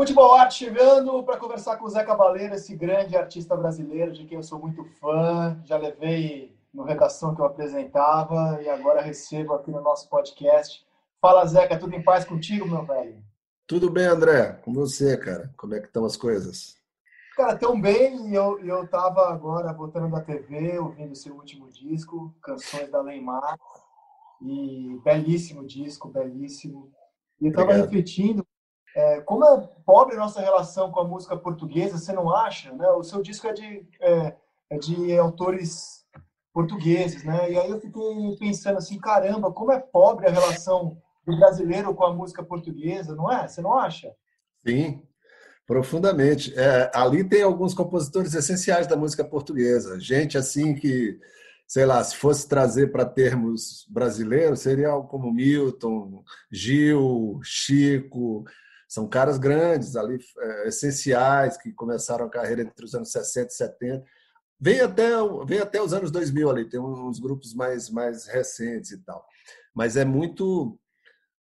Futebol Arte chegando para conversar com o Zé Cabaleiro, esse grande artista brasileiro de quem eu sou muito fã. Já levei no redação que eu apresentava e agora recebo aqui no nosso podcast. Fala, Zeca, tudo em paz contigo, meu velho? Tudo bem, André. Com você, cara? Como é que estão as coisas? Cara, tão bem. Eu, eu tava agora botando na TV, ouvindo seu último disco, Canções da Leymar. E belíssimo disco, belíssimo. E eu tava refletindo é, como é pobre a nossa relação com a música portuguesa, você não acha? Né? O seu disco é de, é, é de autores portugueses, né? E aí eu fiquei pensando assim, caramba, como é pobre a relação do brasileiro com a música portuguesa, não é? Você não acha? Sim, profundamente. É, ali tem alguns compositores essenciais da música portuguesa, gente assim que sei lá, se fosse trazer para termos brasileiros, seria algo como Milton, Gil, Chico, são caras grandes ali, é, essenciais, que começaram a carreira entre os anos 60 e 70. Vem até, vem até os anos 2000 ali, tem uns grupos mais, mais recentes e tal. Mas é muito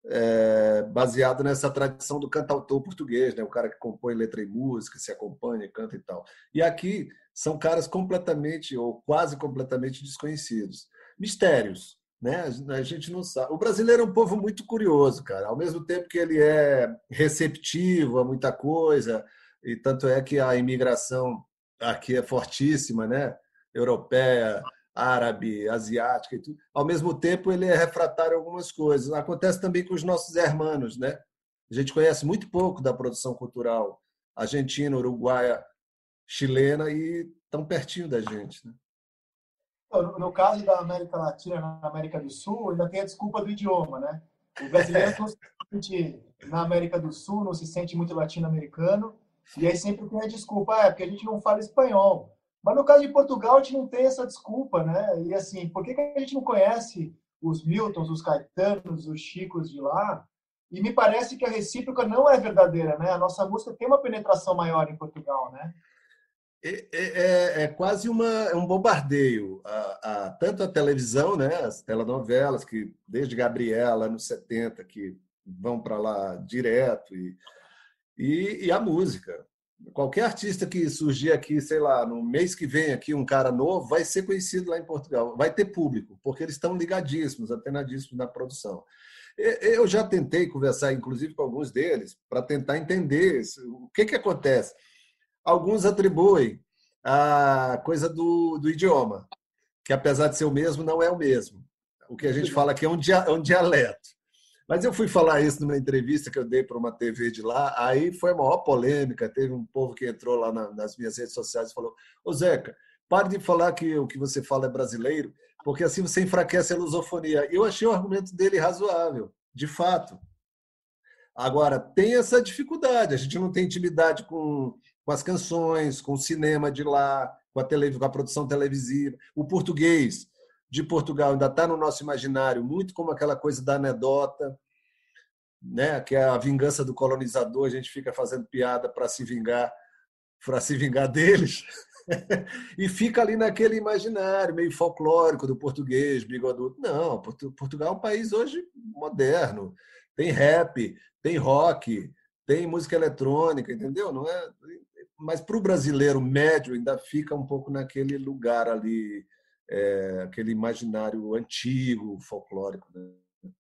é, baseado nessa tradição do cantautor português, né? o cara que compõe letra e música, se acompanha, canta e tal. E aqui são caras completamente ou quase completamente desconhecidos. Mistérios, né? A gente não sabe. O brasileiro é um povo muito curioso, cara. Ao mesmo tempo que ele é receptivo a muita coisa, e tanto é que a imigração aqui é fortíssima, né? Europeia, árabe, asiática e tudo. Ao mesmo tempo, ele é refratário a algumas coisas. Acontece também com os nossos hermanos, né? A gente conhece muito pouco da produção cultural argentina, uruguaia, chilena e tão pertinho da gente, né? No caso da América Latina, na América do Sul, ainda tem a desculpa do idioma, né? O brasileiro não se sente, na América do Sul, não se sente muito latino-americano, e aí sempre tem a desculpa, é porque a gente não fala espanhol. Mas no caso de Portugal, a gente não tem essa desculpa, né? E assim, por que, que a gente não conhece os Miltons, os Caetanos, os Chicos de lá? E me parece que a recíproca não é verdadeira, né? A nossa música tem uma penetração maior em Portugal, né? É, é, é, é, quase uma, é um bombardeio. A, a, tanto a televisão, né, as telenovelas, que desde Gabriela, nos 70, que vão para lá direto, e, e, e, a música. Qualquer artista que surgir aqui, sei lá, no mês que vem aqui, um cara novo, vai ser conhecido lá em Portugal. Vai ter público, porque eles estão ligadíssimos, antenadíssimos na produção. Eu já tentei conversar, inclusive, com alguns deles, para tentar entender o que, que acontece alguns atribuem a coisa do, do idioma, que apesar de ser o mesmo, não é o mesmo. O que a gente fala aqui é um, dia, é um dialeto. Mas eu fui falar isso numa entrevista que eu dei para uma TV de lá, aí foi a maior polêmica. Teve um povo que entrou lá na, nas minhas redes sociais e falou: Ô Zeca, pare de falar que o que você fala é brasileiro, porque assim você enfraquece a lusofonia. Eu achei o argumento dele razoável, de fato. Agora, tem essa dificuldade, a gente não tem intimidade com com as canções, com o cinema de lá, com a, tele, com a produção televisiva. O português de Portugal ainda está no nosso imaginário, muito como aquela coisa da anedota, né? que é a vingança do colonizador, a gente fica fazendo piada para se vingar, para se vingar deles. e fica ali naquele imaginário meio folclórico do português, bigodudo. Não, Portugal é um país hoje moderno. Tem rap, tem rock, tem música eletrônica, entendeu? Não é mas para o brasileiro médio ainda fica um pouco naquele lugar ali, é, aquele imaginário antigo, folclórico. Né?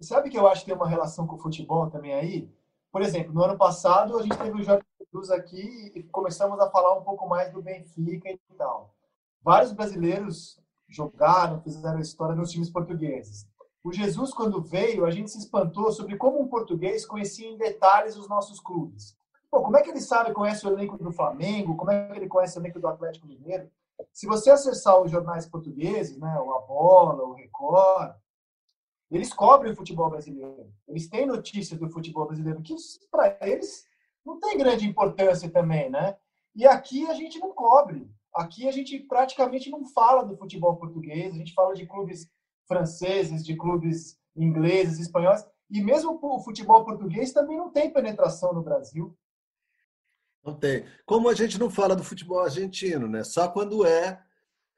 Sabe que eu acho que tem uma relação com o futebol também aí? Por exemplo, no ano passado a gente teve o Jorge Jesus aqui e começamos a falar um pouco mais do Benfica e tal. Vários brasileiros jogaram, fizeram história nos times portugueses. O Jesus, quando veio, a gente se espantou sobre como um português conhecia em detalhes os nossos clubes. Pô, como é que ele sabe, conhece o elenco do Flamengo? Como é que ele conhece o elenco do Atlético Mineiro? Se você acessar os jornais portugueses, né, o A Bola, o Record, eles cobrem o futebol brasileiro. Eles têm notícias do futebol brasileiro, que para eles não tem grande importância também, né? E aqui a gente não cobre. Aqui a gente praticamente não fala do futebol português, a gente fala de clubes franceses, de clubes ingleses, espanhóis, e mesmo o futebol português também não tem penetração no Brasil. Não tem. Como a gente não fala do futebol argentino, né? Só quando é,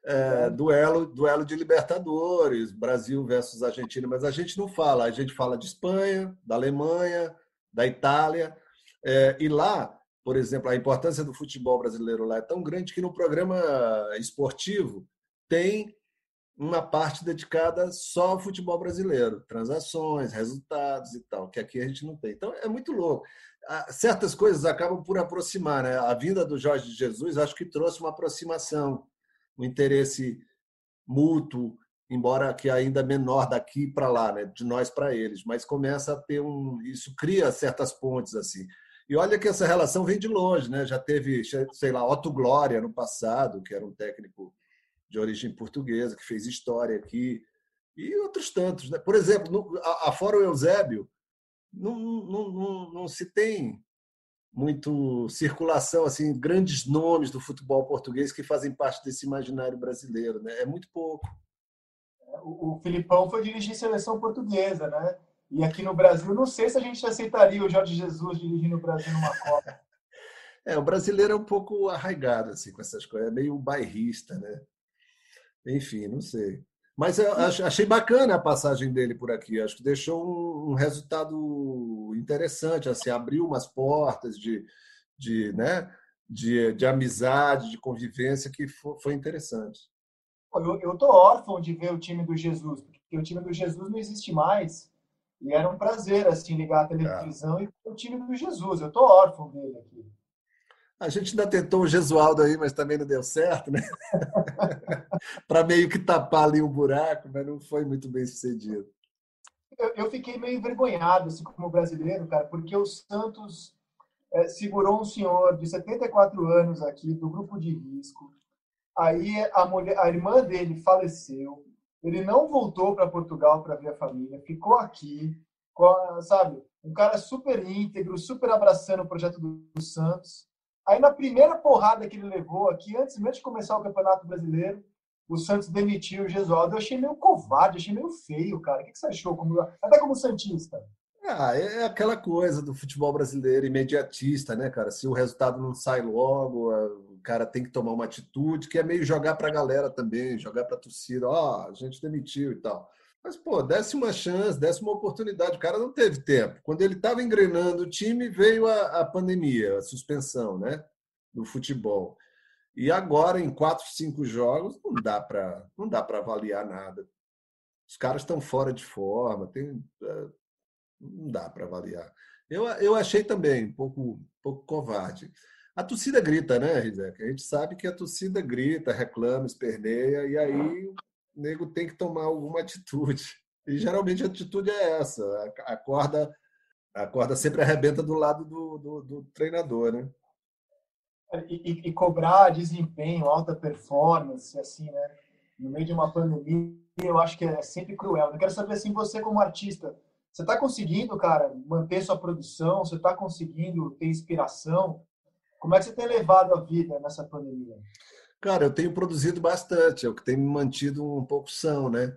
é duelo, duelo de Libertadores, Brasil versus Argentina, mas a gente não fala. A gente fala de Espanha, da Alemanha, da Itália. É, e lá, por exemplo, a importância do futebol brasileiro lá é tão grande que no programa esportivo tem uma parte dedicada só ao futebol brasileiro, transações, resultados e tal, que aqui a gente não tem. Então é muito louco. Ah, certas coisas acabam por aproximar, né? A vinda do Jorge Jesus acho que trouxe uma aproximação, um interesse mútuo, embora que ainda menor daqui para lá, né? De nós para eles, mas começa a ter um, isso cria certas pontes assim. E olha que essa relação vem de longe, né? Já teve, sei lá, Otto Glória no passado, que era um técnico de origem portuguesa, que fez história aqui, e outros tantos. Né? Por exemplo, no, a, a fora o Eusébio, não, não, não, não se tem muito circulação, assim, grandes nomes do futebol português que fazem parte desse imaginário brasileiro. Né? É muito pouco. O, o Filipão foi dirigir seleção portuguesa, né? E aqui no Brasil, não sei se a gente aceitaria o Jorge Jesus dirigindo o Brasil numa Copa. É, o brasileiro é um pouco arraigado assim com essas coisas, é meio bairrista, né? Enfim, não sei. Mas eu achei bacana a passagem dele por aqui. Acho que deixou um, resultado interessante, assim, abriu umas portas de, de, né, de, de amizade, de convivência que foi interessante. Eu, tô órfão de ver o time do Jesus, porque o time do Jesus não existe mais. E era um prazer assim ligar a televisão é. e ver o time do Jesus. Eu tô órfão dele aqui. A gente ainda tentou o Gesualdo aí, mas também não deu certo, né? Para meio que tapar ali um buraco, mas não foi muito bem sucedido. Eu, eu fiquei meio envergonhado, assim, como brasileiro, cara, porque o Santos é, segurou um senhor de 74 anos aqui, do grupo de risco. Aí a, mulher, a irmã dele faleceu. Ele não voltou para Portugal para ver a família, ficou aqui, sabe? Um cara super íntegro, super abraçando o projeto do Santos. Aí na primeira porrada que ele levou aqui, antes mesmo de começar o Campeonato Brasileiro, o Santos demitiu o Gesualdo. Eu achei meio covarde, achei meio feio, cara. O que você achou? Como, até como Santista. Ah, é aquela coisa do futebol brasileiro imediatista, né, cara? Se o resultado não sai logo, o cara tem que tomar uma atitude, que é meio jogar para a galera também, jogar para a torcida. Ó, oh, a gente demitiu e tal. Mas, pô, desse uma chance, desse uma oportunidade. O cara não teve tempo. Quando ele estava engrenando o time, veio a, a, pandemia, a suspensão né, do futebol. E agora, em quatro, cinco jogos, não dá para não dá para avaliar nada. Os caras estão fora de forma, tem, é, não dá para avaliar. Eu, eu achei também um pouco, um pouco covarde. A torcida grita, né, Rizek? A gente sabe que a torcida grita, reclama, esperneia, e aí o nego tem que tomar alguma atitude. E geralmente a atitude é essa: a corda, a corda sempre arrebenta do lado do, do, do treinador, né? E, e, cobrar desempenho, alta performance, assim, né? No meio de uma pandemia, eu acho que é sempre cruel. Eu quero saber, assim, você como artista, você está conseguindo, cara, manter sua produção? Você está conseguindo ter inspiração? Como é que você tem levado a vida nessa pandemia? Cara, eu tenho produzido bastante, é o que tem me mantido um pouco são, né?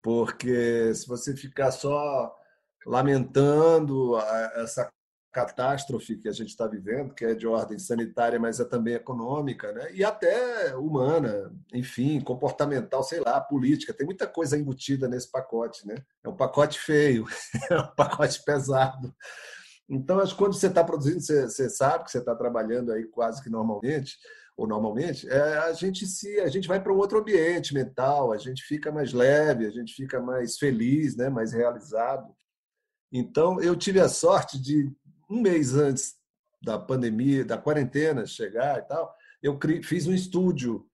Porque se você ficar só lamentando essa catástrofe que a gente está vivendo, que é de ordem sanitária, mas é também econômica, né? e até humana, enfim, comportamental, sei lá, política. Tem muita coisa embutida nesse pacote. Né? É um pacote feio, é um pacote pesado. Então, acho que quando você está produzindo, você, você sabe que você está trabalhando aí quase que normalmente, ou normalmente, é, a gente se a gente vai para um outro ambiente mental, a gente fica mais leve, a gente fica mais feliz, né, mais realizado. Então, eu tive a sorte de um mês antes da pandemia, da quarentena chegar e tal, eu fiz um estúdio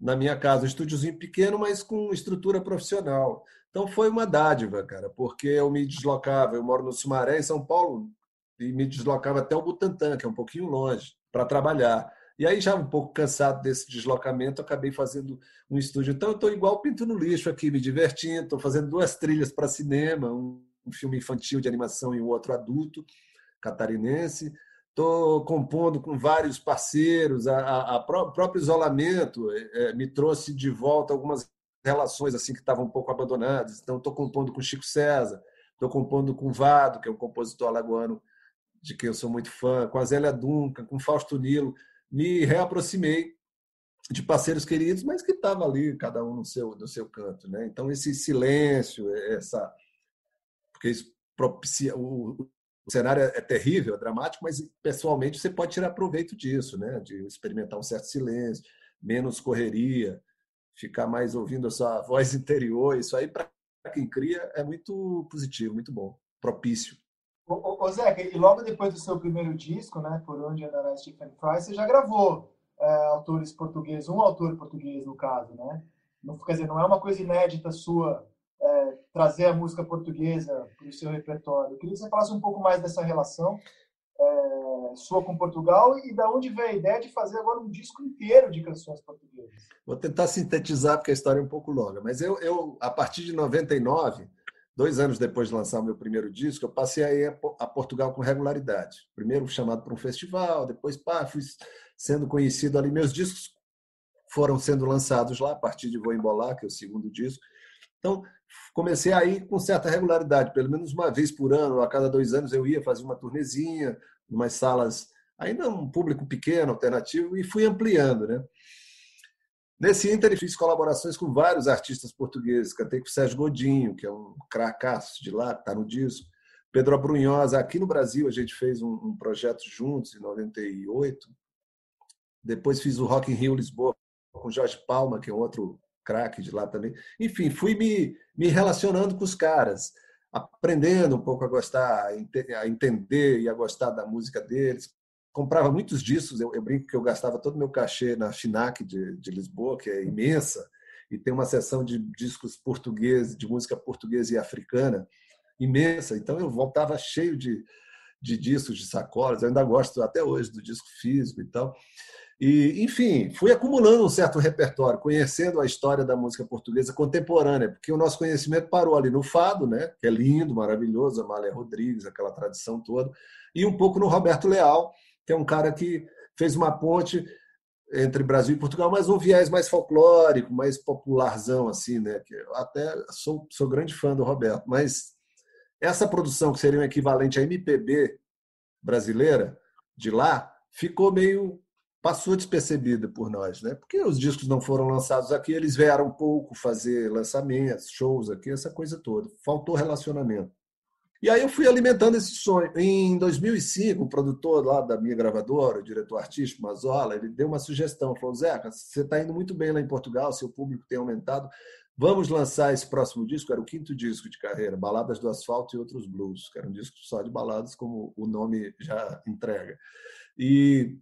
na minha casa, um estúdiozinho pequeno, mas com estrutura profissional. Então foi uma dádiva, cara, porque eu me deslocava, eu moro no Sumaré, em São Paulo, e me deslocava até o Butantã, que é um pouquinho longe, para trabalhar. E aí, já um pouco cansado desse deslocamento, acabei fazendo um estúdio. Então, eu estou igual pinto no lixo aqui, me divertindo. Estou fazendo duas trilhas para cinema, um, filme infantil de animação e um outro adulto, catarinense. Estou compondo com vários parceiros. A, a, a pró, próprio isolamento é, é, me trouxe de volta algumas relações assim que estavam um pouco abandonadas. Então, estou compondo com Chico César, estou compondo com Vado, que é um compositor alagoano de quem eu sou muito fã, com a Zélia Duncan, com Fausto Nilo me reaproximei de parceiros queridos, mas que estavam ali, cada um no seu, no seu canto. Né? Então, esse silêncio, essa. Porque isso propicia. O, o cenário é terrível, é dramático, mas pessoalmente você pode tirar proveito disso, né? De experimentar um certo silêncio, menos correria, ficar mais ouvindo a sua voz interior. Isso aí, para quem cria, é muito positivo, muito bom, propício. Ô, Zeca, e logo depois do seu primeiro disco, né, Por Onde Andará Stephen Fry, você já gravou é, autores portugueses, um autor português no caso, né? Não, quer dizer, não é uma coisa inédita sua é, trazer a música portuguesa para o seu repertório. Eu queria que você falasse um pouco mais dessa relação é, sua com Portugal e da onde veio a ideia de fazer agora um disco inteiro de canções portuguesas. Vou tentar sintetizar porque a história é um pouco longa, mas eu, eu a partir de 99, dois anos depois de lançar o meu primeiro disco, eu passei a ir a Portugal com regularidade. Primeiro chamado para um festival, depois pá, fui sendo conhecido ali. Meus discos foram sendo lançados lá a partir de Vou Embolar, que é o segundo disco. Então, comecei a ir com certa regularidade, pelo menos uma vez por ano, a cada dois anos eu ia fazer uma turnezinha, umas salas, ainda um público pequeno, alternativo, e fui ampliando. Né? Nesse ínter, fiz colaborações com vários artistas portugueses. Cantei com o Sérgio Godinho, que é um cracaço de lá, que está no disco. Pedro Abrunhosa. Aqui no Brasil, a gente fez um, um projeto juntos, em 98. Depois fiz o Rock in Rio Lisboa com Jorge Palma, que é outro craque de lá também. Enfim, fui me, me relacionando com os caras, aprendendo um pouco a gostar, a entender e a gostar da música deles. Comprava muitos discos, eu, eu brinco que eu gastava todo o meu cachê na FINAC de, de Lisboa, que é imensa, e tem uma seção de discos portugueses, de música portuguesa e africana, imensa. Então eu voltava cheio de, de discos, de sacolas. Eu ainda gosto até hoje do disco físico e tal. E, enfim, fui acumulando um certo repertório, conhecendo a história da música portuguesa contemporânea, porque o nosso conhecimento parou ali no fado, né, que é lindo, maravilhoso, Amália Rodrigues, aquela tradição toda, e um pouco no Roberto Leal, que é um cara que fez uma ponte entre Brasil e Portugal, mas um viés mais folclórico, mais popularzão, assim, né? Que eu até sou, sou grande fã do Roberto, mas essa produção que seria um equivalente à MPB brasileira de lá ficou meio passou despercebida por nós, né? Porque os discos não foram lançados aqui, eles vieram pouco fazer lançamentos, shows aqui, essa coisa toda. Faltou relacionamento. E aí eu fui alimentando esse sonho. Em 2005, o produtor lá da minha gravadora, o diretor artístico, Mazola, ele deu uma sugestão. Falou, Zeca, você está indo muito bem lá em Portugal, seu público tem aumentado. Vamos lançar esse próximo disco, era o quinto disco de carreira, Baladas do Asfalto e Outros Blues, que era um disco só de baladas, como o nome já entrega. E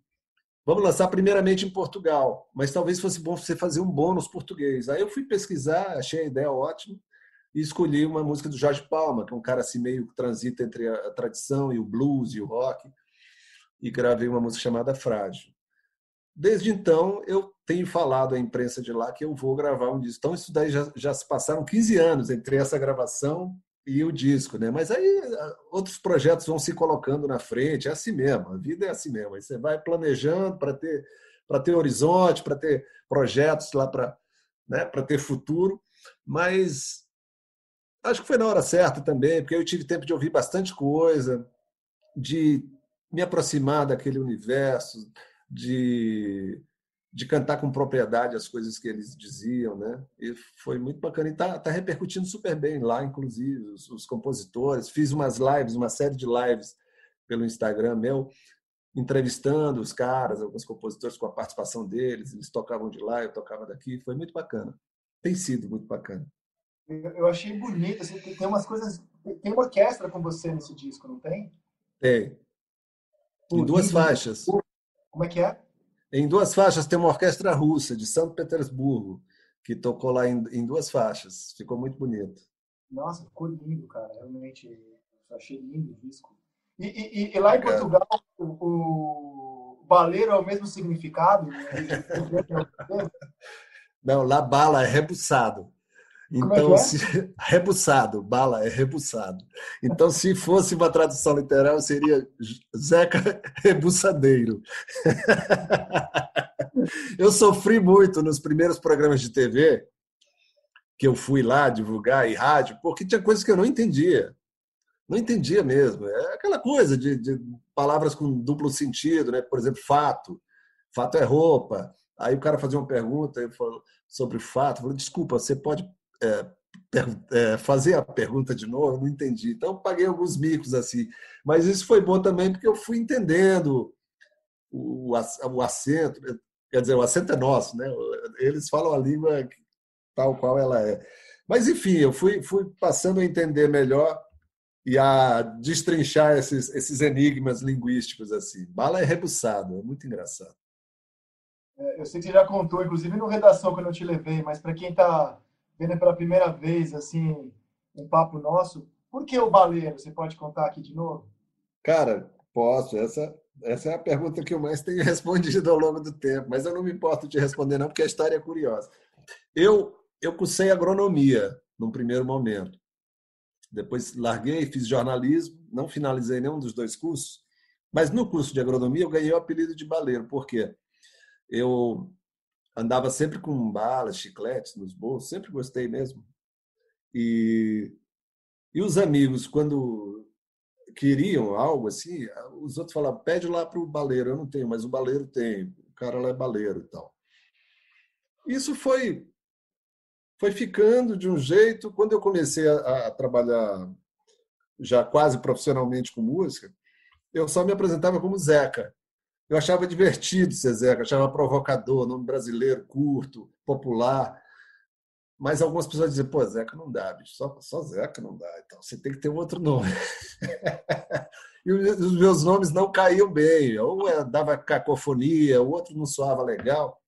Vamos lançar primeiramente em Portugal, mas talvez fosse bom você fazer um bônus português. Aí eu fui pesquisar, achei a ideia ótima e escolhi uma música do Jorge Palma, que é um cara assim meio que transita entre a tradição e o blues e o rock, e gravei uma música chamada Frágil. Desde então, eu tenho falado à imprensa de lá que eu vou gravar um disco. Então, isso daí já, já se passaram 15 anos entre essa gravação e o disco, né? Mas aí outros projetos vão se colocando na frente, é assim mesmo, a vida é assim mesmo. Aí você vai planejando para ter para ter horizonte, para ter projetos lá para né, para ter futuro, mas acho que foi na hora certa também, porque eu tive tempo de ouvir bastante coisa, de me aproximar daquele universo, de de cantar com propriedade as coisas que eles diziam, né? E foi muito bacana. E está tá repercutindo super bem lá, inclusive, os, os, compositores. Fiz umas lives, uma série de lives pelo Instagram meu, entrevistando os caras, alguns compositores com a participação deles. Eles tocavam de lá, eu tocava daqui. Foi muito bacana. Tem sido muito bacana. Eu achei bonito. Assim, tem umas coisas. Tem uma orquestra com você nesse disco, não tem? Tem. Em duas faixas. Como é que é? Em duas faixas tem uma orquestra russa de São Petersburgo que tocou lá em, em duas faixas. Ficou muito bonito. Nossa, ficou lindo, cara. Realmente, eu achei lindo o disco. E, e, e lá em Portugal, o, o baleiro é o mesmo significado? Né? Não, lá bala é rebuçado. É então, é se... rebuçado, bala é rebuçado. Então, se fosse uma tradução literal, seria Zeca Rebuçadeiro. Eu sofri muito nos primeiros programas de TV que eu fui lá divulgar e rádio, porque tinha coisas que eu não entendia. Não entendia mesmo. É aquela coisa de, de palavras com duplo sentido, né? Por exemplo, fato. Fato é roupa. Aí o cara fazia uma pergunta eu falo, sobre fato. Eu falei, desculpa, você pode é, é, fazer a pergunta de novo, não entendi. Então, paguei alguns micos assim. Mas isso foi bom também, porque eu fui entendendo o, o acento. Quer dizer, o acento é nosso, né? Eles falam a língua tal qual ela é. Mas, enfim, eu fui, fui passando a entender melhor e a destrinchar esses, esses enigmas linguísticos assim. Bala é rebuçado, é muito engraçado. É, eu sei que você já contou, inclusive no redação quando eu te levei, mas para quem está vendo pela primeira vez assim um papo nosso, por que o baleiro? Você pode contar aqui de novo? Cara, posso. Essa essa é a pergunta que eu mais tenho respondido ao longo do tempo, mas eu não me importo de responder não, porque a história é curiosa. Eu eu cursei agronomia num primeiro momento. Depois larguei, fiz jornalismo, não finalizei nenhum dos dois cursos, mas no curso de agronomia eu ganhei o apelido de baleiro, por quê? Eu andava sempre com balas, chicletes nos bolsos, sempre gostei mesmo. E, e os amigos, quando queriam algo assim, os outros falavam, pede lá para o baleiro, eu não tenho, mas o baleiro tem, o cara lá é baleiro e tal. Isso foi foi ficando de um jeito. Quando eu comecei a, a trabalhar já quase profissionalmente com música, eu só me apresentava como Zeca. Eu achava divertido ser Zeca, achava provocador, nome brasileiro, curto, popular. Mas algumas pessoas diziam, pô, Zeca não dá, bicho, só, só Zeca não dá. Então você tem que ter um outro nome. e os meus nomes não caíam bem, ou dava cacofonia, o outro não soava legal.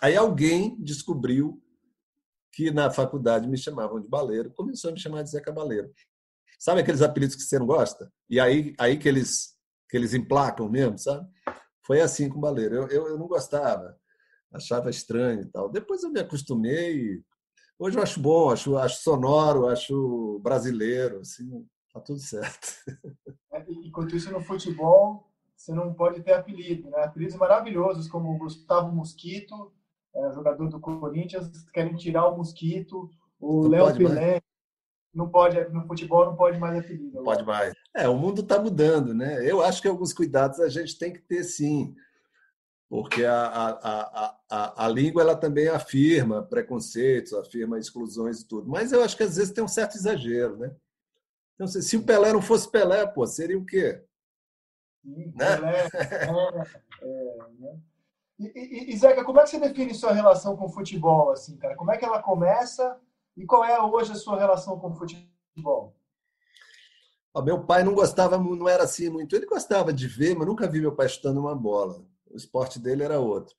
Aí alguém descobriu que na faculdade me chamavam de baleiro, começou a me chamar de Zeca Baleiro. Sabe aqueles apelidos que você não gosta? E aí, aí que, eles, que eles emplacam mesmo, sabe? Foi assim com o baleiro. Eu, eu, eu não gostava, achava estranho e tal. Depois eu me acostumei. Hoje eu acho bom, acho, acho sonoro, acho brasileiro, assim, tá tudo certo. É, enquanto isso, no futebol, você não pode ter apelido, né? Apelidos maravilhosos, como o Gustavo Mosquito, é, jogador do Corinthians, querem tirar o Mosquito, o Léo Pelé. Não pode, no futebol não pode mais apelido. Não pode mais. É, o mundo está mudando, né? Eu acho que alguns cuidados a gente tem que ter sim, porque a, a, a, a, a língua ela também afirma preconceitos, afirma exclusões e tudo. Mas eu acho que às vezes tem um certo exagero, né? Então, se, se o Pelé não fosse Pelé, pô, seria o quê? Sim, né? Pelé, é, é, né? E, e, e, Zeca, como é que você define sua relação com o futebol, assim, cara? Como é que ela começa e qual é hoje a sua relação com o futebol? O meu pai não gostava, não era assim muito. Ele gostava de ver, mas nunca vi meu pai chutando uma bola. O esporte dele era outro.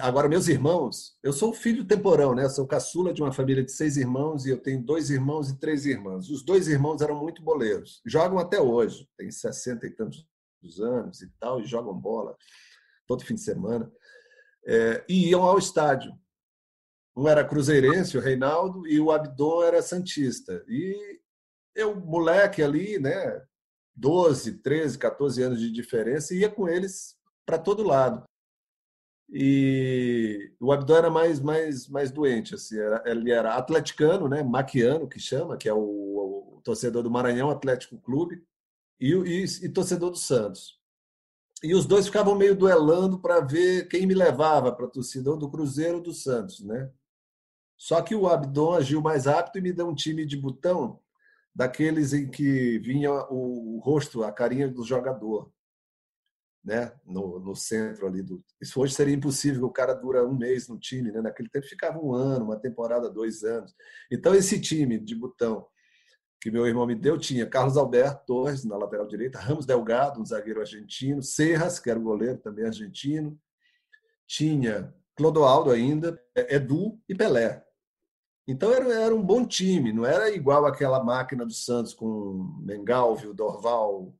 Agora, meus irmãos, eu sou filho temporão, né? Eu sou caçula de uma família de seis irmãos e eu tenho dois irmãos e três irmãs. Os dois irmãos eram muito boleiros. Jogam até hoje, tem sessenta e tantos anos e tal, e jogam bola todo fim de semana é, e iam ao estádio. Um era cruzeirense, o Reinaldo, e o Abdon era santista. E eu, moleque ali, né, 12, 13, 14 anos de diferença, ia com eles para todo lado. E o Abdon era mais mais mais doente, assim, era, ele era atleticano, né, maquiano que chama, que é o, o torcedor do Maranhão Atlético Clube, e, e, e torcedor do Santos e os dois ficavam meio duelando para ver quem me levava para a torcida, ou do Cruzeiro ou do Santos, né? Só que o Abdon agiu mais rápido e me deu um time de botão daqueles em que vinha o, rosto, a carinha do jogador, né? No, no centro ali do. Isso hoje seria impossível, o cara dura um mês no time, né? Naquele tempo ficava um ano, uma temporada, dois anos. Então esse time de botão que meu irmão me deu tinha Carlos Alberto Torres na lateral direita, Ramos Delgado, um zagueiro argentino, Serras, que era o goleiro também argentino, tinha Clodoaldo ainda, Edu e Pelé. Então era, era um bom time, não era igual aquela máquina do Santos com Mengalvio, Dorval,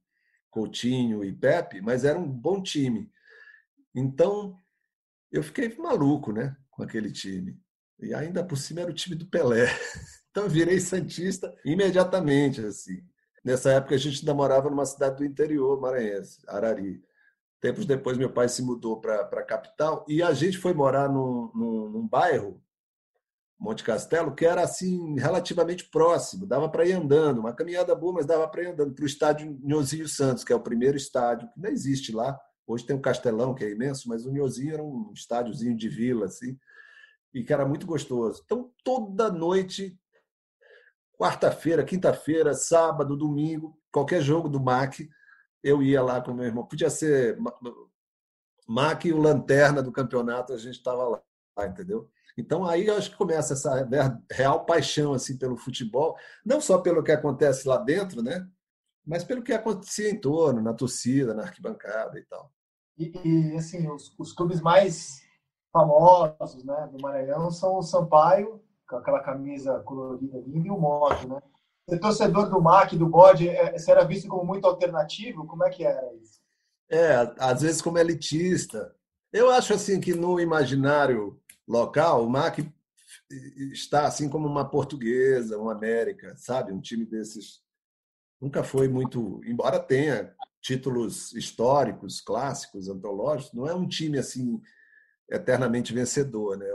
Coutinho e Pepe, mas era um bom time. Então eu fiquei maluco, né, com aquele time. E ainda por cima era o time do Pelé. Então virei santista imediatamente assim. Nessa época a gente ainda morava numa cidade do interior maranhense, Arari. Tempos depois meu pai se mudou para a capital e a gente foi morar num, num, num bairro Monte Castelo, que era assim relativamente próximo, dava para ir andando, uma caminhada boa, mas dava para ir andando para o estádio Nhozinho Santos, que é o primeiro estádio que não existe lá. Hoje tem um Castelão, que é imenso, mas o Nhozinho era um estádiozinho de vila assim, e que era muito gostoso. Então toda noite quarta-feira, quinta-feira, sábado, domingo, qualquer jogo do MAC, eu ia lá com meu irmão. Podia ser MAC e o Lanterna do campeonato, a gente estava lá, entendeu? Então aí eu acho que começa essa real paixão assim pelo futebol, não só pelo que acontece lá dentro, né? Mas pelo que acontecia em torno, na torcida, na arquibancada e tal. E, e assim, os, os, clubes mais famosos, né, do Maranhão são o Sampaio, com aquela camisa colorida linda, e o Moto, né? Ser torcedor do MAC, do Bode, é, você era visto como muito alternativo? Como é que era isso? É, às vezes como elitista. Eu acho assim que no imaginário local, o MAC está assim como uma portuguesa, uma América, sabe? Um time desses nunca foi muito, embora tenha títulos históricos, clássicos, antológicos, não é um time assim eternamente vencedor, né?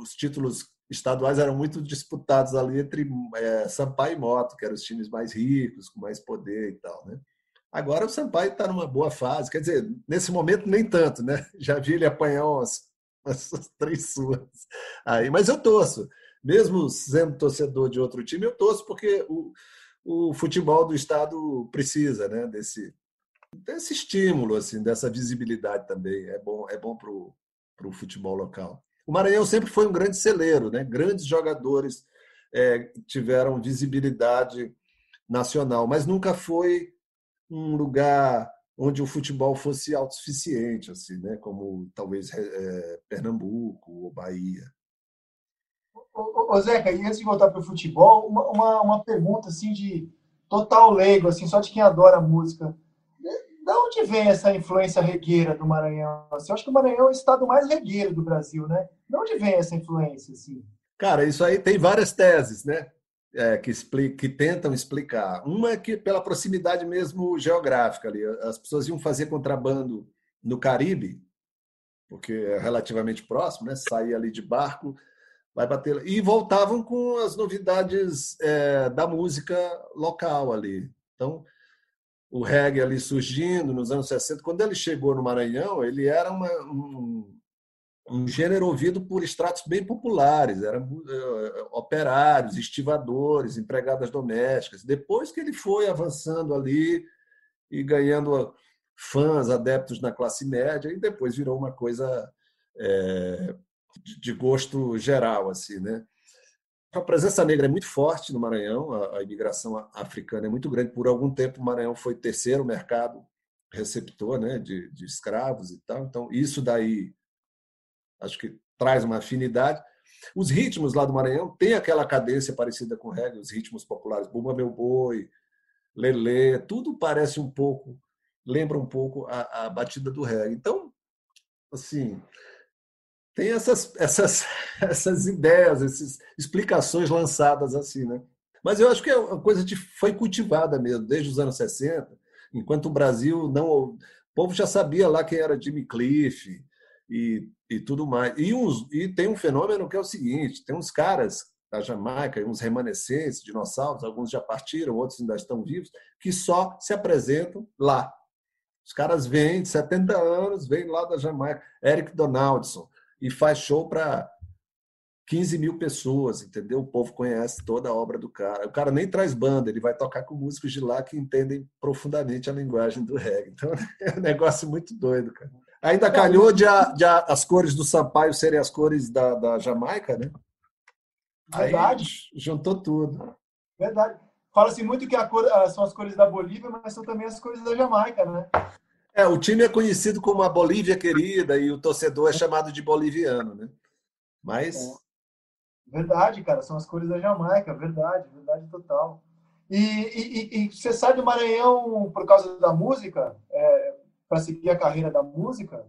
Os títulos estaduais eram muito disputados ali entre é, Sampaio e Moto, que eram os times mais ricos, com mais poder e tal, né? Agora o Sampaio está numa boa fase, quer dizer, nesse momento nem tanto, né? Já vi ele apanhar umas, três suas aí, mas eu torço, mesmo sendo torcedor de outro time, eu torço porque o, o futebol do estado precisa, né? Desse desse estímulo, assim, dessa visibilidade também é bom é bom para o futebol local. O Maranhão sempre foi um grande celeiro, né? Grandes jogadores é, tiveram visibilidade nacional, mas nunca foi um lugar onde o futebol fosse autossuficiente, assim, né? Como talvez é, Pernambuco ou Bahia. Ô, ô, Zeca, e antes de voltar para o futebol, uma, uma, uma, pergunta assim de total leigo, assim, só de quem adora música. De onde vem essa influência regueira do Maranhão? Assim, eu acho que o Maranhão é o estado mais regueiro do Brasil, né? De onde vem essa influência, assim? Cara, isso aí tem várias teses, né? É, que, explica, que tentam explicar. Uma é que pela proximidade mesmo geográfica ali, as pessoas iam fazer contrabando no Caribe, porque é relativamente próximo, né? Sair ali de barco, vai bater e voltavam com as novidades é, da música local ali. Então o reggae ali surgindo nos anos 60. Quando ele chegou no Maranhão, ele era uma, um, um gênero ouvido por estratos bem populares, eram uh, operários, estivadores, empregadas domésticas. Depois que ele foi avançando ali e ganhando fãs, adeptos na classe média, e depois virou uma coisa é, de gosto geral, assim, né? A presença negra é muito forte no Maranhão, a, a imigração africana é muito grande. Por algum tempo, o Maranhão foi terceiro mercado receptor né, de, de escravos e tal. Então, isso daí acho que traz uma afinidade. Os ritmos lá do Maranhão têm aquela cadência parecida com reggae, os ritmos populares, Bumba Meu Boi, Lelê, tudo parece um pouco, lembra um pouco a, a batida do reggae. Então, assim, tem essas, essas, essas ideias, essas explicações lançadas assim, né? Mas eu acho que é uma coisa que foi cultivada mesmo, desde os anos 60, enquanto o Brasil não. O povo já sabia lá quem era Jimmy Cliff e, e tudo mais. E, uns, e tem um fenômeno que é o seguinte: tem uns caras da Jamaica, uns remanescentes, dinossauros, alguns já partiram, outros ainda estão vivos, que só se apresentam lá. Os caras vêm de 70 anos, vêm lá da Jamaica. Eric Donaldson, e faz show para 15 mil pessoas, entendeu? O povo conhece toda a obra do cara. O cara nem traz banda, ele vai tocar com músicos de lá que entendem profundamente a linguagem do reggae. Então é um negócio muito doido, cara. Ainda calhou de, a, de a, as cores do Sampaio serem as cores da, da Jamaica, né? Verdade. Aí, juntou tudo. Verdade. Fala-se muito que cor, são as cores da Bolívia, mas são também as cores da Jamaica, né? É, o time é conhecido como a Bolívia querida e o torcedor é chamado de boliviano, né? Mas. É. Verdade, cara, são as cores da Jamaica, verdade, verdade total. E, e, e você sai do Maranhão por causa da música? É, para seguir a carreira da música?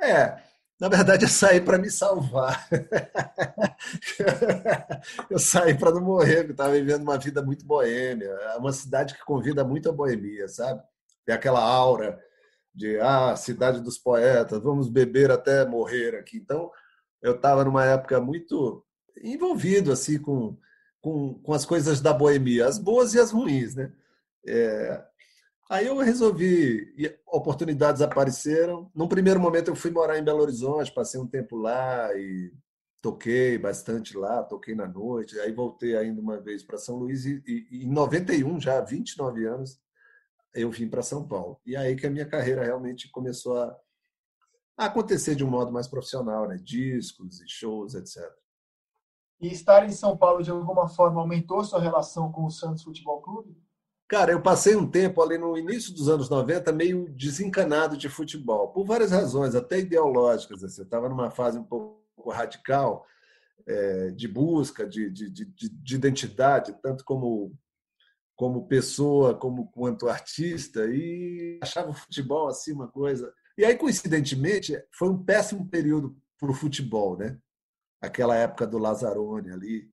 É, na verdade eu saí para me salvar. eu saí para não morrer, porque estava vivendo uma vida muito boêmia. É uma cidade que convida muito a boemia, sabe? tem aquela aura de ah, cidade dos poetas, vamos beber até morrer aqui. Então, eu estava numa época muito envolvido assim com, com, com as coisas da boemia, as boas e as ruins, né? É, aí eu resolvi, oportunidades apareceram. Num primeiro momento eu fui morar em Belo Horizonte, passei um tempo lá e toquei bastante lá, toquei na noite, aí voltei ainda uma vez para São Luís e, e, e, em 91, já 29 anos, eu vim para São Paulo. E aí que a minha carreira realmente começou a, a acontecer de um modo mais profissional, né? discos e shows, etc. E estar em São Paulo, de alguma forma, aumentou sua relação com o Santos Futebol Clube? Cara, eu passei um tempo ali no início dos anos 90 meio desencanado de futebol, por várias razões, até ideológicas. Assim. Eu estava numa fase um pouco radical é, de busca de, de, de, de, identidade, tanto como, como pessoa, como quanto artista, e achava o futebol assim uma coisa. E aí, coincidentemente, foi um péssimo período para o futebol, né? Aquela época do Lazzaroni ali,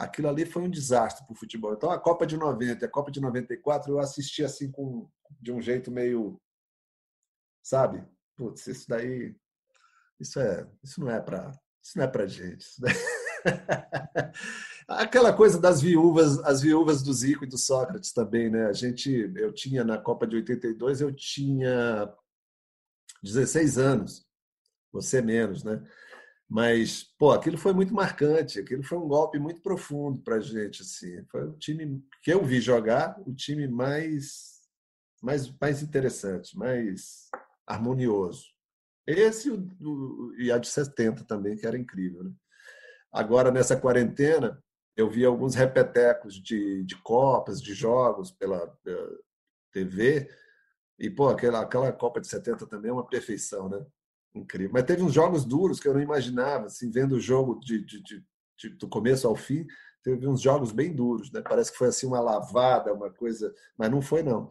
aquilo ali foi um desastre para o futebol. Então, a Copa de 90 a Copa de 94 eu assisti assim com, de um jeito meio. Sabe? Putz, isso daí. Isso, é, isso não é para isso não é para gente. Aquela coisa das viúvas, as viúvas do Zico e do Sócrates também, né? A gente, eu tinha na Copa de 82, eu tinha 16 anos, você menos, né? Mas, pô, aquilo foi muito marcante, aquilo foi um golpe muito profundo para a gente. Assim. Foi o time que eu vi jogar, o time mais, mais, mais interessante, mais harmonioso. Esse e a de 70 também, que era incrível. Né? Agora, nessa quarentena, eu vi alguns repetecos de, de Copas, de jogos pela, pela TV, e, pô, aquela, aquela Copa de 70 também é uma perfeição, né? Incrível. Mas teve uns jogos duros que eu não imaginava, assim, vendo o jogo de, de, de, de, do começo ao fim, teve uns jogos bem duros, né? Parece que foi assim uma lavada, uma coisa, mas não foi não.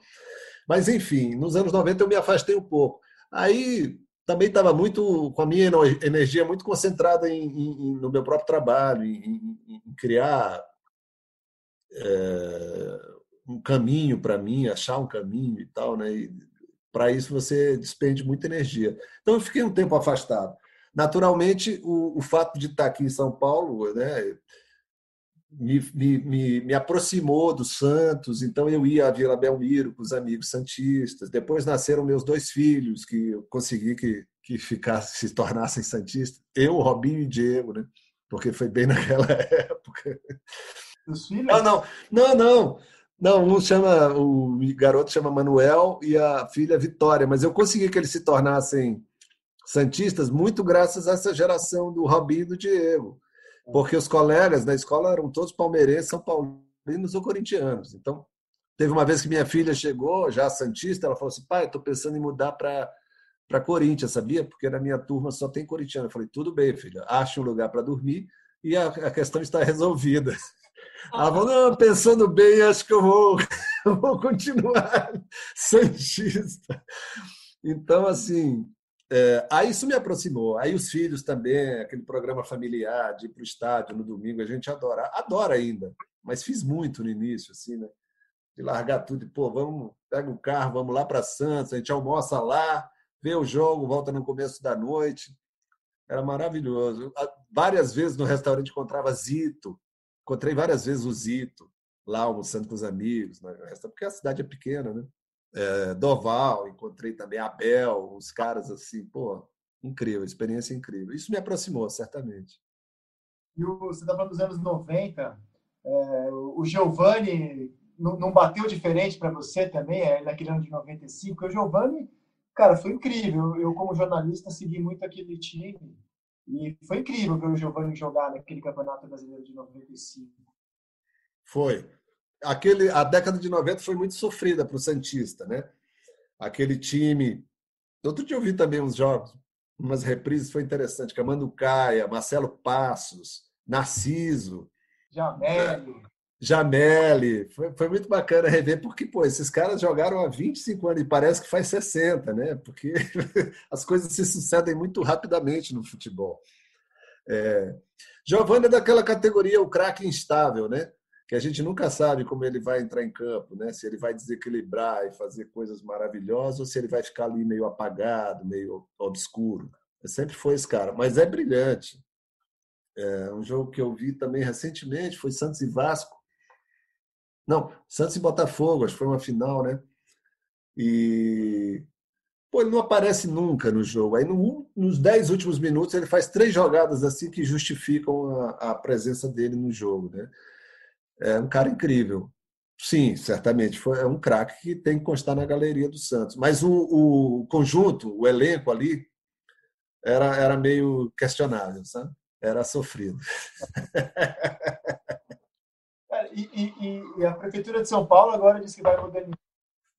Mas enfim, nos anos 90 eu me afastei um pouco. Aí também estava muito com a minha energia muito concentrada em, em, no meu próprio trabalho, em, em criar é, um caminho para mim, achar um caminho e tal, né? E, para isso você despende muita energia. Então eu fiquei um tempo afastado. Naturalmente, o, o fato de estar aqui em São Paulo, né, me, me, me, aproximou do Santos, então eu ia a Vila Belmiro com os amigos santistas. Depois nasceram meus dois filhos, que eu consegui que, que ficasse, se tornassem santistas. Eu, Robinho e Diego, né? porque foi bem naquela época. Os filhos? Não, não, não, não. Não, um chama, o garoto chama Manuel e a filha Vitória, mas eu consegui que eles se tornassem santistas muito graças a essa geração do Robinho e do Diego. Porque os colegas da escola eram todos palmeirenses, são paulinos ou corintianos. Então, teve uma vez que minha filha chegou, já santista, ela falou assim: pai, estou pensando em mudar para para Corinthians, sabia? Porque na minha turma só tem corintiano. Eu falei: tudo bem, filha, ache um lugar para dormir e a, a questão está resolvida. Ela falou, não, pensando bem, acho que eu vou, vou continuar santista. Então, assim, é, aí isso me aproximou. Aí os filhos também, aquele programa familiar de ir para o estádio no domingo, a gente adora. Adora ainda, mas fiz muito no início, assim, né? De largar tudo e, pô, vamos, pega o carro, vamos lá para Santos, a gente almoça lá, vê o jogo, volta no começo da noite. Era maravilhoso. Várias vezes no restaurante encontrava Zito, Encontrei várias vezes o Zito lá almoçando com os amigos, né? porque a cidade é pequena, né? É, Doval, encontrei também Abel, uns caras assim, pô, incrível, experiência incrível. Isso me aproximou, certamente. E o, você está falando dos anos 90, é, o Giovanni não, não bateu diferente para você também, é, naquele ano de 95? Porque o Giovanni, cara, foi incrível. Eu, como jornalista, segui muito aquele time. E foi incrível ver o Giovanni jogar naquele Campeonato Brasileiro de 95. Foi. Aquele, a década de 90 foi muito sofrida para o Santista, né? Aquele time. Outro dia eu vi também uns jogos, umas reprises, foi interessante. Camando Caia, Marcelo Passos, Narciso. Jameli. Jameli, foi, foi muito bacana rever, porque, pô, esses caras jogaram há 25 anos e parece que faz 60, né? Porque as coisas se sucedem muito rapidamente no futebol. É... Giovanni é daquela categoria, o craque instável, né? Que a gente nunca sabe como ele vai entrar em campo, né? Se ele vai desequilibrar e fazer coisas maravilhosas ou se ele vai ficar ali meio apagado, meio obscuro. Sempre foi esse cara, mas é brilhante. É, um jogo que eu vi também recentemente foi Santos e Vasco não, Santos e Botafogo, acho que foi uma final, né? E Pô, ele não aparece nunca no jogo. Aí no, nos dez últimos minutos ele faz três jogadas assim que justificam a, a, presença dele no jogo, né? É um cara incrível. Sim, certamente foi é um craque que tem que constar na galeria do Santos. Mas o, o conjunto, o elenco ali era, era meio questionável, sabe? Era sofrido. E, e, e, a prefeitura de São Paulo agora disse que vai modernizar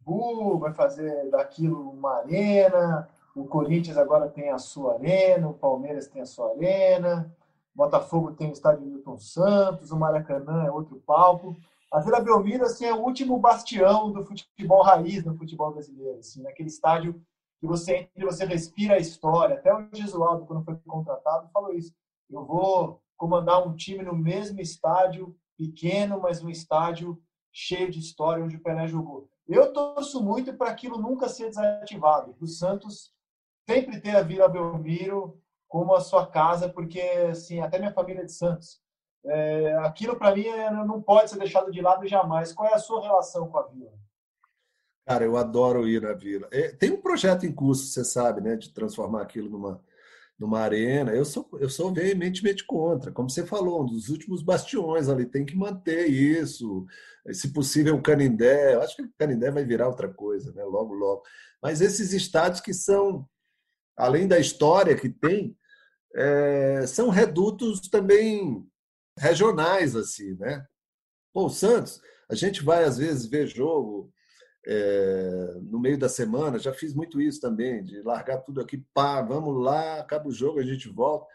Bu, vai fazer daquilo uma arena. O Corinthians agora tem a sua arena, o Palmeiras tem a sua arena, o Botafogo tem o estádio Milton Santos, o Maracanã é outro palco. A Vila Belmiro assim, é o último bastião do futebol raiz no futebol brasileiro. Assim, naquele estádio que você entra e você respira a história. Até o Gesualdo, quando foi contratado, falou isso. Eu vou comandar um time no mesmo estádio, pequeno, mas um estádio cheio de história, onde o Pelé jogou. Eu torço muito para aquilo nunca ser desativado, o Santos sempre ter a Vila Belmiro como a sua casa, porque assim, até minha família é de Santos. É, aquilo para mim é, não pode ser deixado de lado jamais. Qual é a sua relação com a Vila? Cara, eu adoro ir na Vila. É, tem um projeto em curso, você sabe, né, de transformar aquilo numa numa arena. Eu sou eu sou veementemente contra. Como você falou, um dos últimos bastiões ali tem que manter isso se possível o Canindé. Eu acho que o Canindé vai virar outra coisa, né? Logo, logo. Mas esses estádios que são, além da história que tem, é, são redutos também regionais, assim, né? Pô, Santos, a gente vai às vezes ver jogo é, no meio da semana, já fiz muito isso também, de largar tudo aqui, pá, vamos lá, acaba o jogo, a gente volta.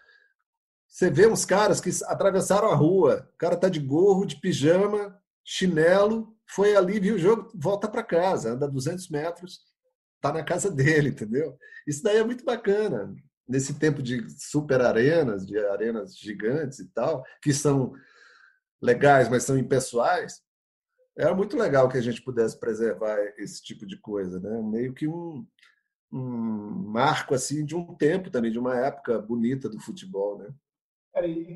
Você vê uns caras que atravessaram a rua, o cara tá de gorro, de pijama, chinelo, foi ali, viu o jogo, volta para casa, anda 200 metros, tá na casa dele, entendeu? Isso daí é muito bacana. Nesse tempo de super arenas, de arenas gigantes e tal, que são legais, mas são impessoais, era muito legal que a gente pudesse preservar esse tipo de coisa, né? Meio que um, um marco assim de um tempo também, de uma época bonita do futebol, né?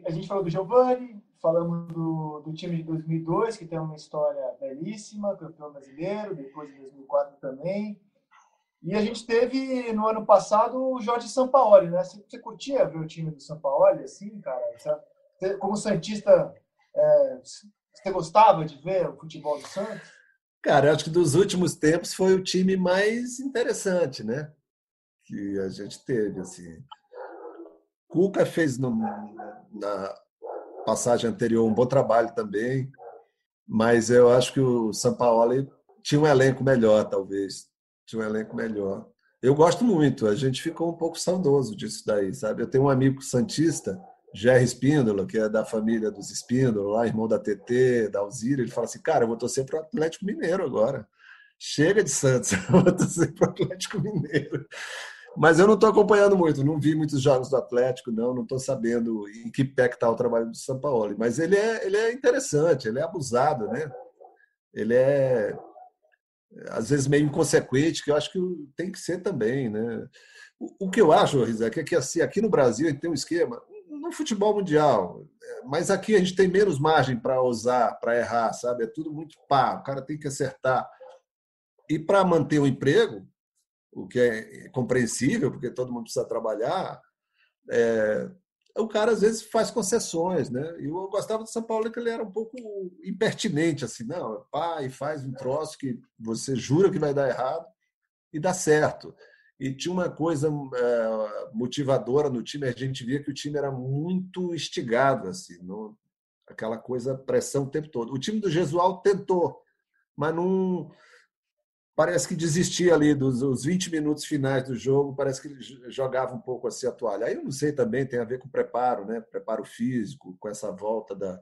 A gente falou do Giovanni, falamos do, do time de 2002, que tem uma história belíssima, campeão brasileiro, depois de 2004 também. E a gente teve no ano passado o Jorge Sampaoli, né? Você, você curtia ver o time do Sampaoli, assim, cara? Você, como Santista, é, você gostava de ver o futebol do Santos? Cara, acho que dos últimos tempos foi o time mais interessante, né? Que a gente teve, assim. Cuca fez no, na passagem anterior um bom trabalho também, mas eu acho que o São Paulo tinha um elenco melhor, talvez. Tinha um elenco melhor. Eu gosto muito, a gente ficou um pouco saudoso disso daí, sabe? Eu tenho um amigo santista, Jerry Espíndola, que é da família dos Espíndola, lá, irmão da TT, da Alzira, ele fala assim, cara, eu vou torcer para o Atlético Mineiro agora. Chega de Santos, eu vou torcer para o Atlético Mineiro. Mas eu não estou acompanhando muito, não vi muitos jogos do Atlético, não, não estou sabendo em que pé está o trabalho do São Paulo. Mas ele é, ele é interessante, ele é abusado, né? Ele é às vezes meio inconsequente, que eu acho que tem que ser também, né? O, o que eu acho, Rizek, é que assim, aqui no Brasil tem um esquema, no futebol mundial, mas aqui a gente tem menos margem para usar, para errar, sabe? É tudo muito pá, o cara tem que acertar. E para manter o emprego, o que é compreensível, porque todo mundo precisa trabalhar, é, o cara às vezes faz concessões, né? E eu gostava do São Paulo que ele era um pouco impertinente, assim, não, pá, e faz um troço que você jura que vai dar errado e dá certo. E tinha uma coisa é, motivadora no time, a gente via que o time era muito instigado, assim, aquela coisa, pressão o tempo todo. O time do Jesual tentou, mas não parece que desistia ali dos, dos 20 minutos finais do jogo, parece que jogava um pouco assim a toalha. Aí eu não sei também, tem a ver com preparo, né? Preparo físico, com essa volta da,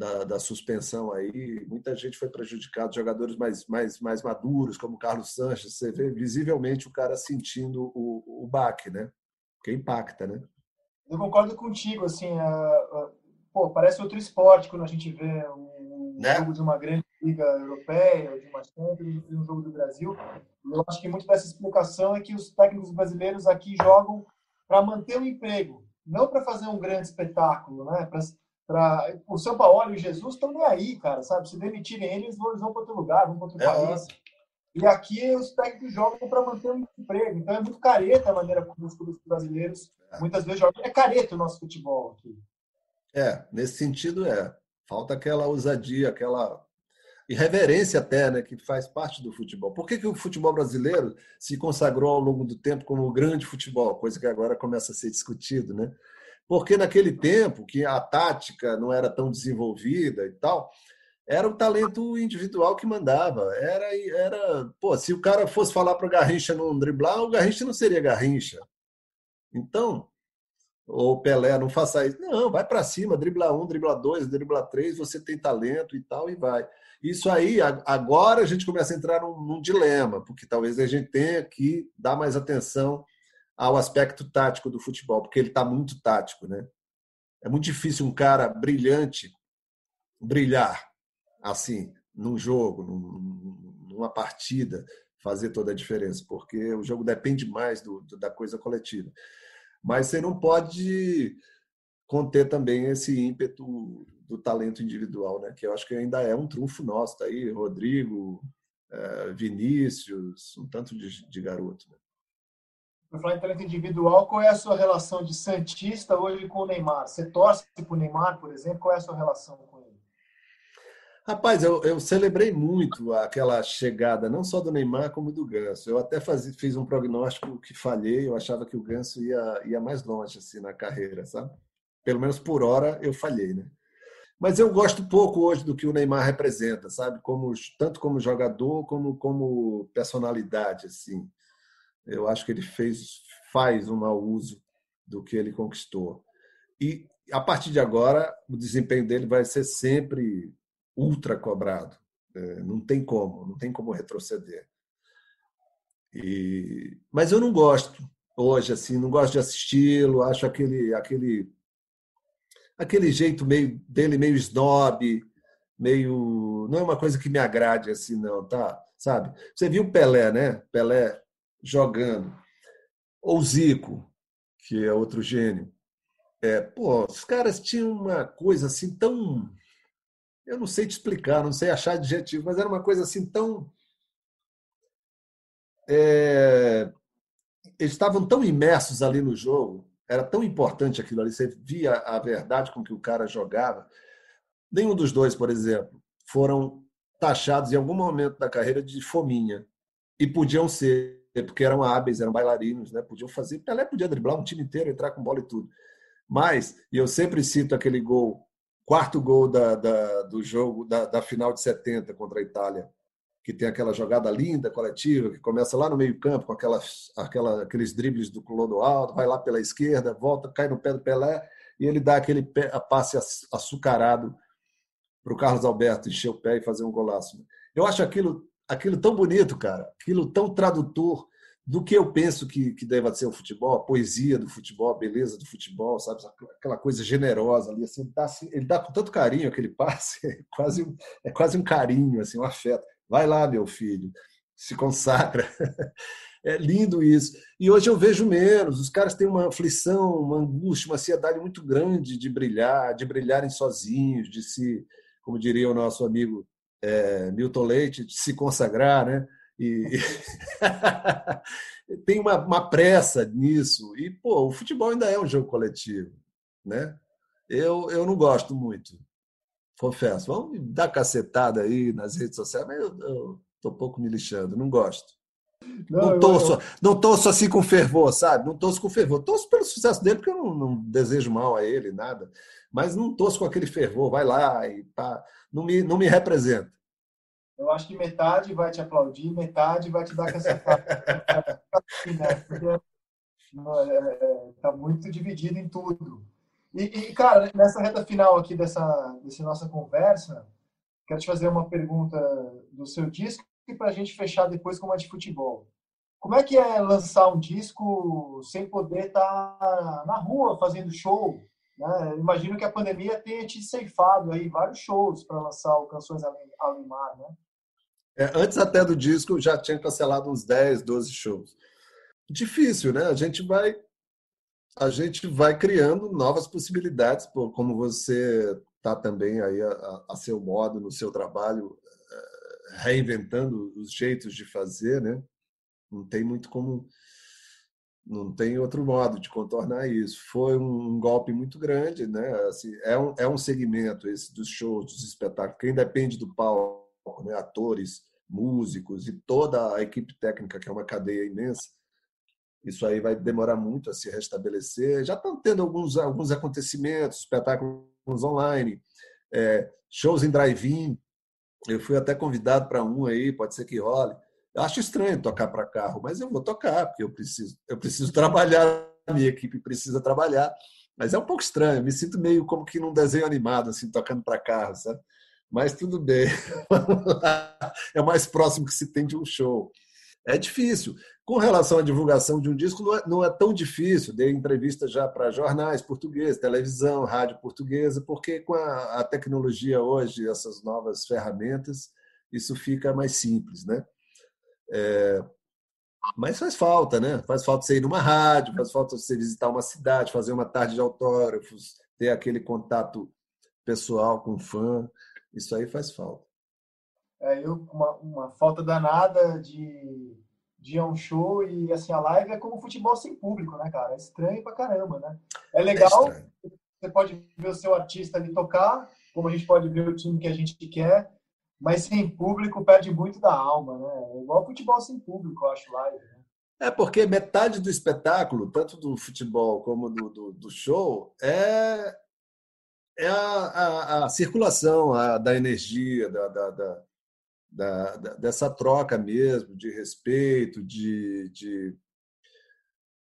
da, da suspensão aí. Muita gente foi prejudicada, jogadores mais, mais, mais maduros, como Carlos Sanches, você vê visivelmente o cara sentindo o, o baque, né? Que impacta, né? Eu concordo contigo, assim, pô, parece outro esporte quando a gente vê um né? jogo de uma grande liga europeia, de uma Champions, e um jogo do Brasil. Eu acho que muito dessa explicação é que os técnicos brasileiros aqui jogam para manter o emprego, não para fazer um grande espetáculo, né? Pra, pra, o São Paulo e o Jesus estão nem aí, cara, sabe? Se demitirem eles, vão, vão para outro lugar, vão para outro é país. E aqui os técnicos jogam para manter um emprego. Então é muito careta a maneira como os clubes brasileiros muitas vezes jogam. É careta o nosso futebol aqui. É, nesse sentido é. Falta aquela ousadia, aquela irreverência até, né, que faz parte do futebol. Por que, que o futebol brasileiro se consagrou ao longo do tempo como o grande futebol, coisa que agora começa a ser discutido, né? Porque naquele tempo que a tática não era tão desenvolvida e tal, era o talento individual que mandava. Era, era, pô, se o cara fosse falar para o Garrincha não driblar, o Garrincha não seria Garrincha. Então, ou Pelé, não faça isso. Não, vai para cima, dribla um, dribla dois, dribla três, você tem talento e tal, e vai. Isso aí, agora a gente começa a entrar num, num dilema, porque talvez a gente tenha que dar mais atenção ao aspecto tático do futebol, porque ele está muito tático, né? É muito difícil um cara brilhante brilhar assim num jogo, num, numa partida, fazer toda a diferença, porque o jogo depende mais do, da coisa coletiva. Mas você não pode conter também esse ímpeto do talento individual, né? Que eu acho que ainda é um trunfo nosso, tá aí, Rodrigo, é, Vinícius, um tanto de, de garoto. Né? Para falar em talento individual, qual é a sua relação de santista hoje com o Neymar? Você torce para o Neymar, por exemplo? Qual é a sua relação com ele? Rapaz, eu, eu celebrei muito aquela chegada, não só do Neymar, como do Ganso. Eu até faz, fiz um prognóstico que falhei, eu achava que o Ganso ia, ia mais longe assim, na carreira, sabe? Pelo menos por hora eu falhei, né? Mas eu gosto pouco hoje do que o Neymar representa, sabe? Como tanto como jogador como como personalidade, assim. Eu acho que ele fez faz um mau uso do que ele conquistou. E a partir de agora, o desempenho dele vai ser sempre ultra cobrado. É, não tem como, não tem como retroceder. E... Mas eu não gosto hoje, assim, não gosto de assisti-lo, acho aquele, aquele aquele jeito meio dele meio snob, meio não é uma coisa que me agrade assim não, tá? Sabe? Você viu Pelé, né? Pelé jogando. Ou Zico, que é outro gênio. É, pô, os caras tinham uma coisa assim tão eu não sei te explicar, não sei achar adjetivo, mas era uma coisa assim tão é, eles estavam tão imersos ali no jogo era tão importante aquilo ali, você via a verdade com que o cara jogava. Nenhum dos dois, por exemplo, foram taxados em algum momento da carreira de fominha. E podiam ser, porque eram hábeis, eram bailarinos, né? podiam fazer. Pelé podia driblar um time inteiro, entrar com bola e tudo. Mas, e eu sempre cito aquele gol, quarto gol da, da do jogo, da, da final de 70 contra a Itália, que tem aquela jogada linda, coletiva, que começa lá no meio-campo com aquelas, aquela, aqueles dribles do Clodoaldo, vai lá pela esquerda, volta, cai no pé do Pelé e ele dá aquele pé, passe açucarado para o Carlos Alberto encher o pé e fazer um golaço. Eu acho aquilo, aquilo tão bonito, cara, aquilo tão tradutor do que eu penso que, que deva ser o futebol, a poesia do futebol, a beleza do futebol, sabe? Aquela coisa generosa ali, assim, ele dá, assim, ele dá com tanto carinho aquele passe, é quase, um, é quase um carinho, assim, um afeto. Vai lá, meu filho, se consagra. É lindo isso. E hoje eu vejo menos. Os caras têm uma aflição, uma angústia, uma ansiedade muito grande de brilhar, de brilharem sozinhos, de se, como diria o nosso amigo é, Milton Leite, de se consagrar, né? E tem uma, uma, pressa nisso. E, pô, o futebol ainda é um jogo coletivo, né? Eu, eu não gosto muito confesso. Vamos dar cacetada aí nas redes sociais, mas eu, eu tô pouco me lixando, não gosto. Não, não, torço, eu... não torço assim com fervor, sabe? Não torço com fervor. Torço pelo sucesso dele, porque eu não, não desejo mal a ele, nada. Mas não torço com aquele fervor, vai lá e pá. Não me, não me representa. Eu acho que metade vai te aplaudir, metade vai te dar cacetada. Tá muito dividido em tudo. E, e, cara, nessa reta final aqui dessa, dessa nossa conversa, quero te fazer uma pergunta do seu disco e para a gente fechar depois com uma de futebol. Como é que é lançar um disco sem poder estar tá na rua fazendo show? Né? Imagino que a pandemia tenha te ceifado aí vários shows para lançar o Canções Além Mar, né? É, antes até do disco, já tinha cancelado uns 10, 12 shows. Difícil, né? A gente vai a gente vai criando novas possibilidades, como você está também aí a, a, seu modo, no seu trabalho, reinventando os jeitos de fazer, né? Não tem muito como não tem outro modo de contornar isso. Foi um golpe muito grande, né? Assim, é, um, é um segmento esse dos shows, dos espetáculos, que depende do palco, né? atores, músicos e toda a equipe técnica, que é uma cadeia imensa. Isso aí vai demorar muito a se restabelecer. Já estão tendo alguns, alguns acontecimentos, espetáculos online, é, shows em drive-in. Eu fui até convidado para um aí, pode ser que role acho estranho tocar para carro, mas eu vou tocar, porque eu preciso, eu preciso trabalhar, a minha equipe precisa trabalhar. Mas é um pouco estranho, me sinto meio como que num desenho animado, assim, tocando para carro, sabe? Mas tudo bem, é o mais próximo que se tem de um show. É difícil. Com relação à divulgação de um disco, não é, não é tão difícil. Dei entrevista já para jornais portugueses, televisão, rádio portuguesa, porque com a, a tecnologia hoje, essas novas ferramentas, isso fica mais simples, né? É, mas faz falta, né? Faz falta você ir numa rádio, faz falta você visitar uma cidade, fazer uma tarde de autógrafos, ter aquele contato pessoal com o fã. Isso aí faz falta. É, eu uma, uma falta danada de, de ir a um show e assim a live é como futebol sem público, né, cara? É estranho pra caramba, né? É legal, é você pode ver o seu artista ali tocar, como a gente pode ver o time que a gente quer, mas sem público perde muito da alma, né? É igual futebol sem público, eu acho live. Né? É porque metade do espetáculo, tanto do futebol como do, do, do show, é, é a, a, a circulação a, da energia, da, da, da, da, dessa troca mesmo, de respeito, de, de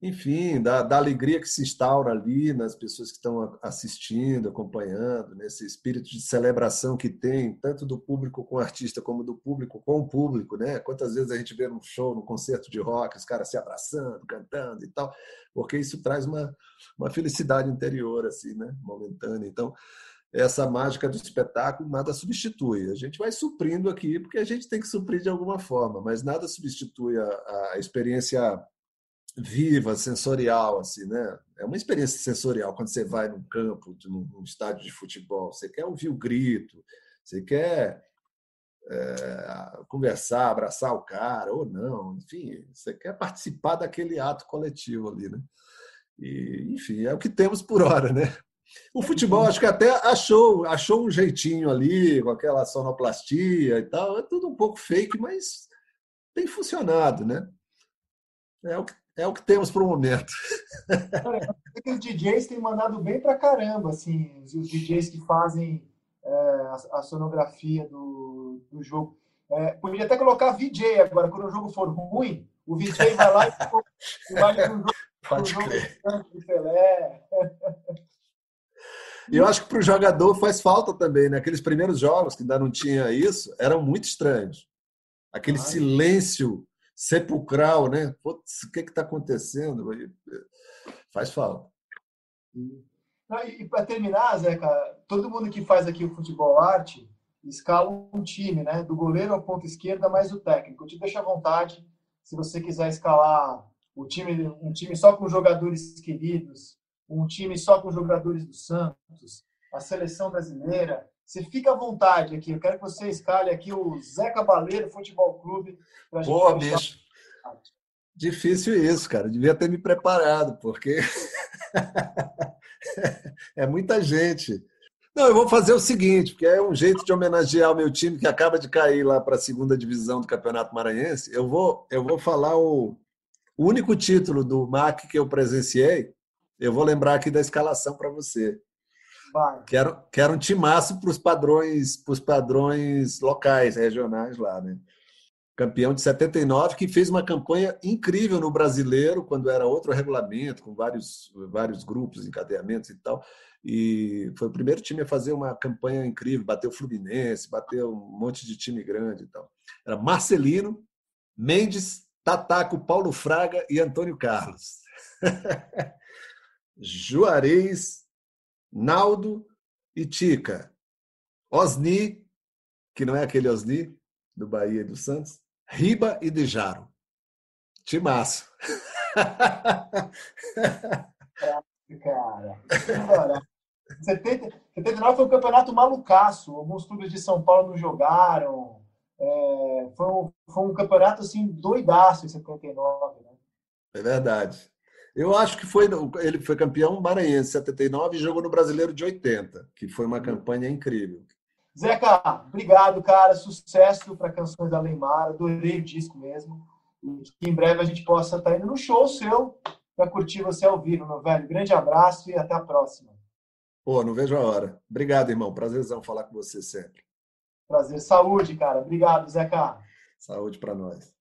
enfim, da, da, alegria que se instaura ali nas pessoas que estão assistindo, acompanhando, nesse espírito de celebração que tem, tanto do público com o artista, como do público com o público. Né? Quantas vezes a gente vê num show, num concerto de rock, os caras se abraçando, cantando e tal, porque isso traz uma, uma felicidade interior, assim, né? momentânea. Então, essa mágica do espetáculo nada substitui. A gente vai suprindo aqui, porque a gente tem que suprir de alguma forma, mas nada substitui a, a experiência viva, sensorial, assim, né? É uma experiência sensorial quando você vai num campo, num estádio de futebol. Você quer ouvir o grito, você quer é, conversar, abraçar o cara ou não, enfim, você quer participar daquele ato coletivo ali, né? E, enfim, é o que temos por hora, né? O futebol acho que até achou, achou um jeitinho ali, com aquela sonoplastia e tal. É tudo um pouco fake, mas tem funcionado, né? É o que é o que temos para o momento. os DJs têm mandado bem para caramba, assim, os, DJs que fazem é, a, a, sonografia do, do jogo. É, podia até colocar VJ agora, quando o jogo for ruim, o VJ vai lá e vai para o jogo, Pode jogo de Pelé. Eu acho que para o jogador faz falta também, né? Aqueles primeiros jogos que ainda não tinha isso, eram muito estranhos. Aquele Ai. silêncio sepulcral, né? Putz, o que está acontecendo? Faz falta. E, para terminar, Zeca, todo mundo que faz aqui o futebol arte escala um time, né? Do goleiro ao ponto esquerda mais o técnico. Te deixo à vontade se você quiser escalar o time, um time só com jogadores queridos, um time só com jogadores do Santos, a seleção brasileira. Você fica à vontade aqui. Eu quero que você escale aqui o Zé Cabaleiro Futebol Clube. Boa, bicho. Difícil isso, cara. Devia ter me preparado, porque é muita gente. Não, eu vou fazer o seguinte, porque é um jeito de homenagear o meu time que acaba de cair lá para a segunda divisão do Campeonato Maranhense. Eu vou, eu vou falar o, o único título do MAC que eu presenciei. Eu vou lembrar aqui da escalação para você. Vai. Que, era, um timaço para os padrões, padrões locais, regionais lá, né? Campeão de 79, que fez uma campanha incrível no brasileiro, quando era outro regulamento, com vários, vários grupos, encadeamentos e tal. E foi o primeiro time a fazer uma campanha incrível, bateu Fluminense, bateu um monte de time grande e tal. Era Marcelino, Mendes, Tataco, Paulo Fraga e Antônio Carlos. Juarez, Naldo e Tica. Osni, que não é aquele Osni do Bahia e do Santos. Riba e Dejaro. Timaço. Cara, 79 foi um campeonato malucaço. Alguns clubes de São Paulo não jogaram. É, foi, um, foi um campeonato assim doidaço em 79, né? É verdade. Eu acho que foi ele foi campeão maranhense 79 e jogou no Brasileiro de 80, que foi uma campanha incrível. Zeca, obrigado, cara. Sucesso para Canções da Leimar. Adorei o disco mesmo. E que em breve a gente possa estar tá indo no show seu para curtir você ao vivo, meu velho. Grande abraço e até a próxima. Pô, não vejo a hora. Obrigado, irmão. Prazerzão falar com você sempre. Prazer. Saúde, cara. Obrigado, Zeca. Saúde para nós.